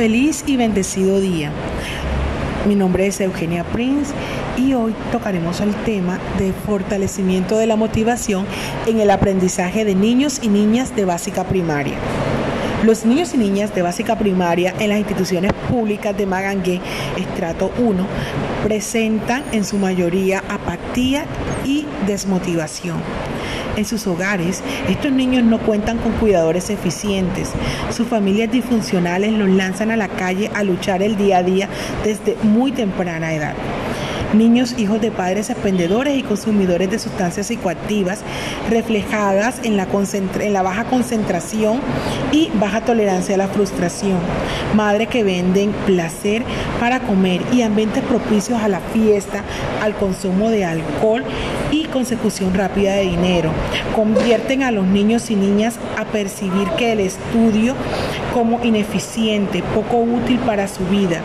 Feliz y bendecido día. Mi nombre es Eugenia Prince y hoy tocaremos el tema de fortalecimiento de la motivación en el aprendizaje de niños y niñas de básica primaria. Los niños y niñas de básica primaria en las instituciones públicas de Magangué, estrato 1, presentan en su mayoría apatía y desmotivación en sus hogares, estos niños no cuentan con cuidadores eficientes. Sus familias disfuncionales los lanzan a la calle a luchar el día a día desde muy temprana edad niños hijos de padres expendedores y consumidores de sustancias psicoactivas reflejadas en la, en la baja concentración y baja tolerancia a la frustración, madres que venden placer para comer y ambientes propicios a la fiesta, al consumo de alcohol y consecución rápida de dinero. Convierten a los niños y niñas a percibir que el estudio como ineficiente, poco útil para su vida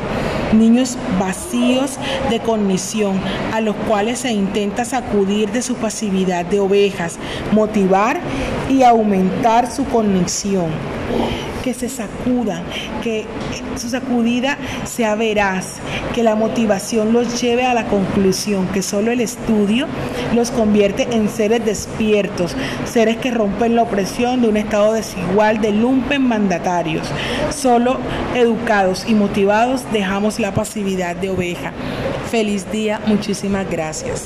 niños vacíos de cognición, a los cuales se intenta sacudir de su pasividad de ovejas, motivar y aumentar su conexión que se sacudan, que su sacudida sea veraz, que la motivación los lleve a la conclusión que solo el estudio los convierte en seres despiertos, seres que rompen la opresión de un estado desigual de lumpen mandatarios. Solo educados y motivados dejamos la pasividad de oveja. Feliz día, muchísimas gracias.